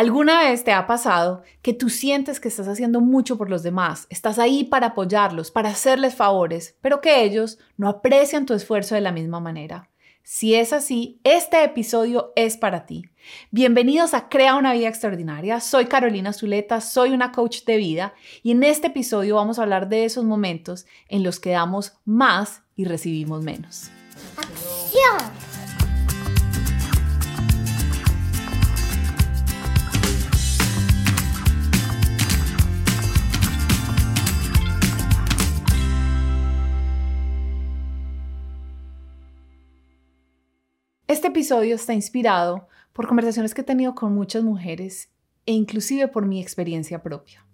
¿Alguna vez te ha pasado que tú sientes que estás haciendo mucho por los demás, estás ahí para apoyarlos, para hacerles favores, pero que ellos no aprecian tu esfuerzo de la misma manera? Si es así, este episodio es para ti. Bienvenidos a Crea una vida extraordinaria. Soy Carolina Zuleta, soy una coach de vida y en este episodio vamos a hablar de esos momentos en los que damos más y recibimos menos. ¡Acción! Este episodio está inspirado por conversaciones que he tenido con muchas mujeres e inclusive por mi experiencia propia.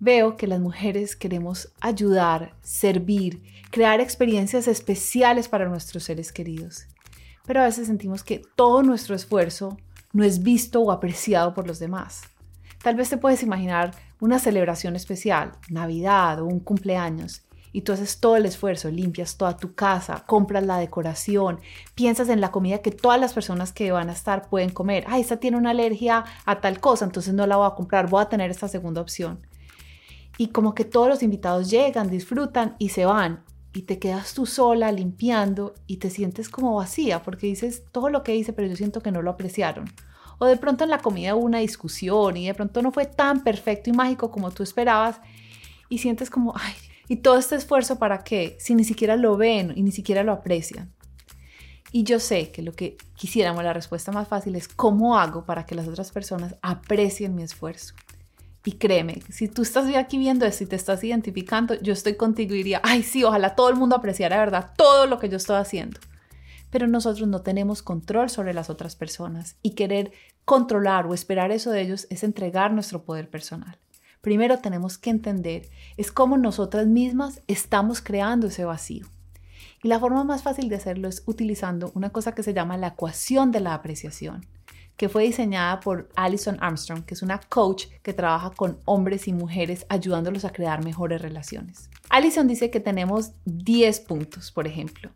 Veo que las mujeres queremos ayudar, servir, crear experiencias especiales para nuestros seres queridos, pero a veces sentimos que todo nuestro esfuerzo no es visto o apreciado por los demás. Tal vez te puedes imaginar una celebración especial, Navidad o un cumpleaños, y tú haces todo el esfuerzo, limpias toda tu casa, compras la decoración, piensas en la comida que todas las personas que van a estar pueden comer. Ah, esta tiene una alergia a tal cosa, entonces no la voy a comprar, voy a tener esta segunda opción. Y como que todos los invitados llegan, disfrutan y se van. Y te quedas tú sola limpiando y te sientes como vacía porque dices todo lo que hice, pero yo siento que no lo apreciaron. O de pronto en la comida hubo una discusión y de pronto no fue tan perfecto y mágico como tú esperabas y sientes como, ay, y todo este esfuerzo para qué, si ni siquiera lo ven y ni siquiera lo aprecian. Y yo sé que lo que quisiéramos, la respuesta más fácil es cómo hago para que las otras personas aprecien mi esfuerzo. Y créeme, si tú estás aquí viendo esto y te estás identificando, yo estoy contigo y diría, ay sí, ojalá todo el mundo apreciara verdad todo lo que yo estoy haciendo. Pero nosotros no tenemos control sobre las otras personas y querer controlar o esperar eso de ellos es entregar nuestro poder personal primero tenemos que entender es cómo nosotras mismas estamos creando ese vacío. Y la forma más fácil de hacerlo es utilizando una cosa que se llama la ecuación de la apreciación, que fue diseñada por Alison Armstrong, que es una coach que trabaja con hombres y mujeres ayudándolos a crear mejores relaciones. Alison dice que tenemos 10 puntos, por ejemplo,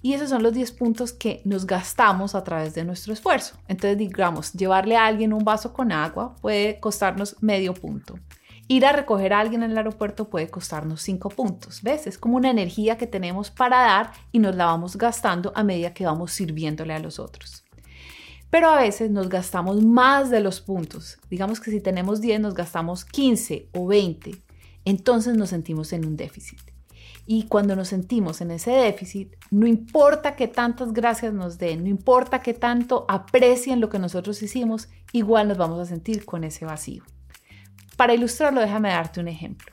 y esos son los 10 puntos que nos gastamos a través de nuestro esfuerzo. Entonces, digamos, llevarle a alguien un vaso con agua puede costarnos medio punto. Ir a recoger a alguien en el aeropuerto puede costarnos 5 puntos. ¿Ves? Es como una energía que tenemos para dar y nos la vamos gastando a medida que vamos sirviéndole a los otros. Pero a veces nos gastamos más de los puntos. Digamos que si tenemos 10 nos gastamos 15 o 20. Entonces nos sentimos en un déficit. Y cuando nos sentimos en ese déficit, no importa que tantas gracias nos den, no importa que tanto aprecien lo que nosotros hicimos, igual nos vamos a sentir con ese vacío. Para ilustrarlo, déjame darte un ejemplo.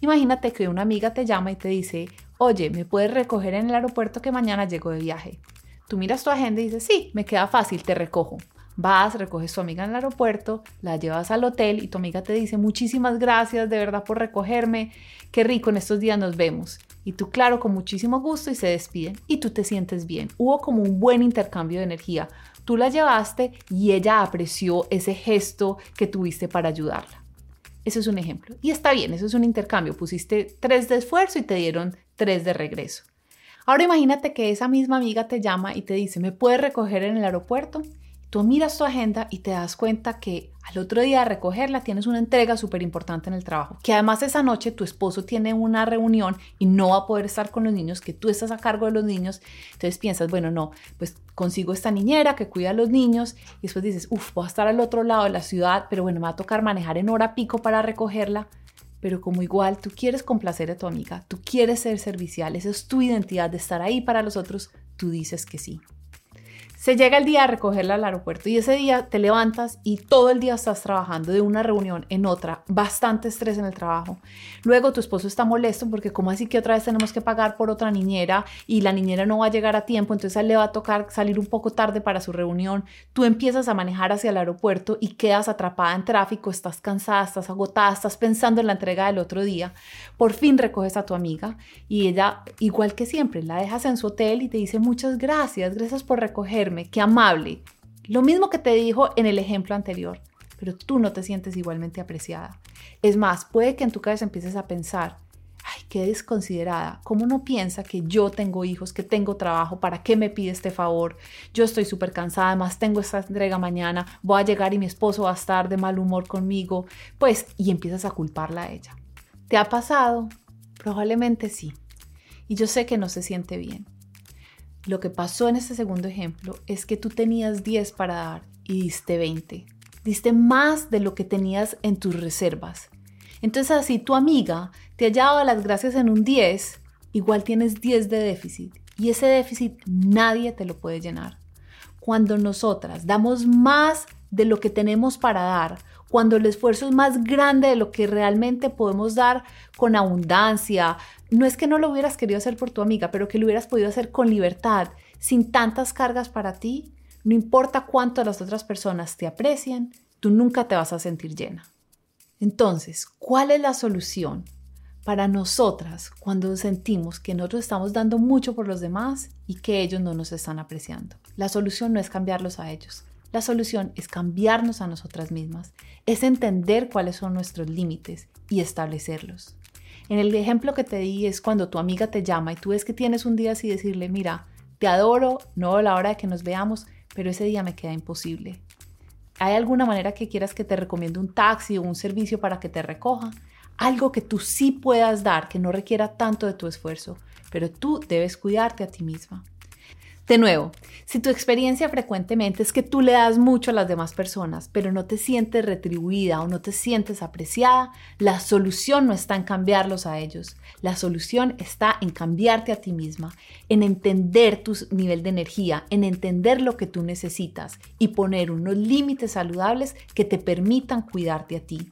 Imagínate que una amiga te llama y te dice, oye, ¿me puedes recoger en el aeropuerto que mañana llego de viaje? Tú miras tu agenda y dices, sí, me queda fácil, te recojo. Vas, recoges a tu amiga en el aeropuerto, la llevas al hotel y tu amiga te dice, muchísimas gracias de verdad por recogerme, qué rico, en estos días nos vemos. Y tú, claro, con muchísimo gusto y se despiden y tú te sientes bien. Hubo como un buen intercambio de energía. Tú la llevaste y ella apreció ese gesto que tuviste para ayudarla. Eso es un ejemplo. Y está bien, eso es un intercambio. Pusiste tres de esfuerzo y te dieron tres de regreso. Ahora imagínate que esa misma amiga te llama y te dice, ¿me puedes recoger en el aeropuerto? Tú miras tu agenda y te das cuenta que al otro día de recogerla tienes una entrega súper importante en el trabajo, que además esa noche tu esposo tiene una reunión y no va a poder estar con los niños, que tú estás a cargo de los niños, entonces piensas, bueno, no, pues consigo esta niñera que cuida a los niños y después dices, uff, voy a estar al otro lado de la ciudad, pero bueno, me va a tocar manejar en hora pico para recogerla. Pero como igual tú quieres complacer a tu amiga, tú quieres ser servicial, esa es tu identidad de estar ahí para los otros, tú dices que sí. Se llega el día de recogerla al aeropuerto y ese día te levantas y todo el día estás trabajando de una reunión en otra, bastante estrés en el trabajo. Luego tu esposo está molesto porque como así que otra vez tenemos que pagar por otra niñera y la niñera no va a llegar a tiempo, entonces a él le va a tocar salir un poco tarde para su reunión. Tú empiezas a manejar hacia el aeropuerto y quedas atrapada en tráfico, estás cansada, estás agotada, estás pensando en la entrega del otro día. Por fin recoges a tu amiga y ella, igual que siempre, la dejas en su hotel y te dice muchas gracias, gracias por recoger qué amable. Lo mismo que te dijo en el ejemplo anterior, pero tú no te sientes igualmente apreciada. Es más, puede que en tu cabeza empieces a pensar, ay, qué desconsiderada, ¿cómo no piensa que yo tengo hijos, que tengo trabajo, para qué me pide este favor? Yo estoy súper cansada, además tengo esta entrega mañana, voy a llegar y mi esposo va a estar de mal humor conmigo, pues, y empiezas a culparla a ella. ¿Te ha pasado? Probablemente sí. Y yo sé que no se siente bien. Lo que pasó en este segundo ejemplo es que tú tenías 10 para dar y diste 20. Diste más de lo que tenías en tus reservas. Entonces así tu amiga te ha dado las gracias en un 10, igual tienes 10 de déficit. Y ese déficit nadie te lo puede llenar. Cuando nosotras damos más de lo que tenemos para dar, cuando el esfuerzo es más grande de lo que realmente podemos dar con abundancia, no es que no lo hubieras querido hacer por tu amiga, pero que lo hubieras podido hacer con libertad, sin tantas cargas para ti, no importa cuánto las otras personas te aprecien, tú nunca te vas a sentir llena. Entonces, ¿cuál es la solución para nosotras cuando sentimos que nosotros estamos dando mucho por los demás y que ellos no nos están apreciando? La solución no es cambiarlos a ellos. La solución es cambiarnos a nosotras mismas, es entender cuáles son nuestros límites y establecerlos. En el ejemplo que te di es cuando tu amiga te llama y tú ves que tienes un día así decirle, mira, te adoro, no a la hora de que nos veamos, pero ese día me queda imposible. ¿Hay alguna manera que quieras que te recomiende un taxi o un servicio para que te recoja? Algo que tú sí puedas dar, que no requiera tanto de tu esfuerzo, pero tú debes cuidarte a ti misma. De nuevo, si tu experiencia frecuentemente es que tú le das mucho a las demás personas, pero no te sientes retribuida o no te sientes apreciada, la solución no está en cambiarlos a ellos. La solución está en cambiarte a ti misma, en entender tu nivel de energía, en entender lo que tú necesitas y poner unos límites saludables que te permitan cuidarte a ti.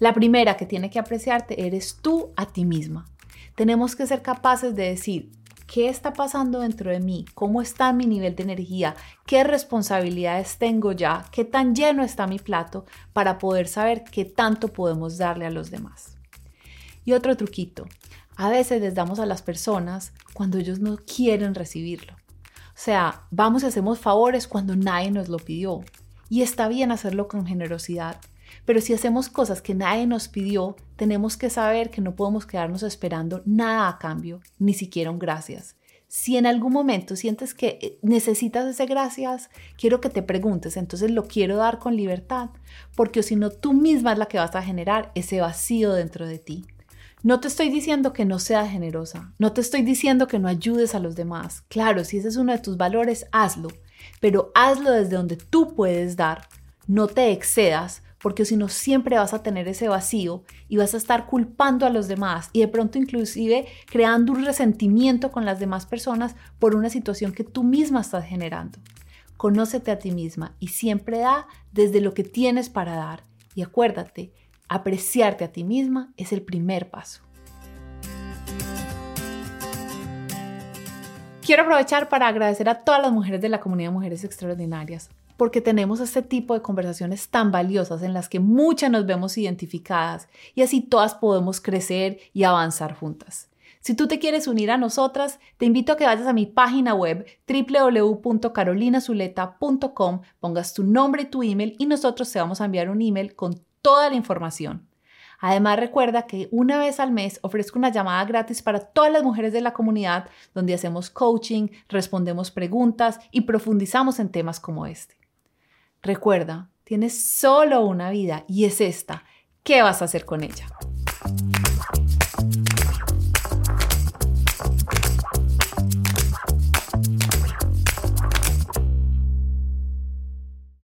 La primera que tiene que apreciarte eres tú a ti misma. Tenemos que ser capaces de decir, ¿Qué está pasando dentro de mí? ¿Cómo está mi nivel de energía? ¿Qué responsabilidades tengo ya? ¿Qué tan lleno está mi plato para poder saber qué tanto podemos darle a los demás? Y otro truquito. A veces les damos a las personas cuando ellos no quieren recibirlo. O sea, vamos y hacemos favores cuando nadie nos lo pidió. Y está bien hacerlo con generosidad, pero si hacemos cosas que nadie nos pidió, tenemos que saber que no podemos quedarnos esperando nada a cambio, ni siquiera un gracias. Si en algún momento sientes que eh, necesitas ese gracias, quiero que te preguntes, entonces lo quiero dar con libertad, porque si no, tú misma es la que vas a generar ese vacío dentro de ti. No te estoy diciendo que no seas generosa, no te estoy diciendo que no ayudes a los demás. Claro, si ese es uno de tus valores, hazlo, pero hazlo desde donde tú puedes dar. No te excedas porque si no siempre vas a tener ese vacío y vas a estar culpando a los demás y de pronto inclusive creando un resentimiento con las demás personas por una situación que tú misma estás generando. Conócete a ti misma y siempre da desde lo que tienes para dar. Y acuérdate, apreciarte a ti misma es el primer paso. Quiero aprovechar para agradecer a todas las mujeres de la comunidad Mujeres Extraordinarias porque tenemos este tipo de conversaciones tan valiosas en las que muchas nos vemos identificadas y así todas podemos crecer y avanzar juntas. Si tú te quieres unir a nosotras, te invito a que vayas a mi página web www.carolinazuleta.com, pongas tu nombre y tu email y nosotros te vamos a enviar un email con toda la información. Además, recuerda que una vez al mes ofrezco una llamada gratis para todas las mujeres de la comunidad donde hacemos coaching, respondemos preguntas y profundizamos en temas como este. Recuerda, tienes solo una vida y es esta. ¿Qué vas a hacer con ella?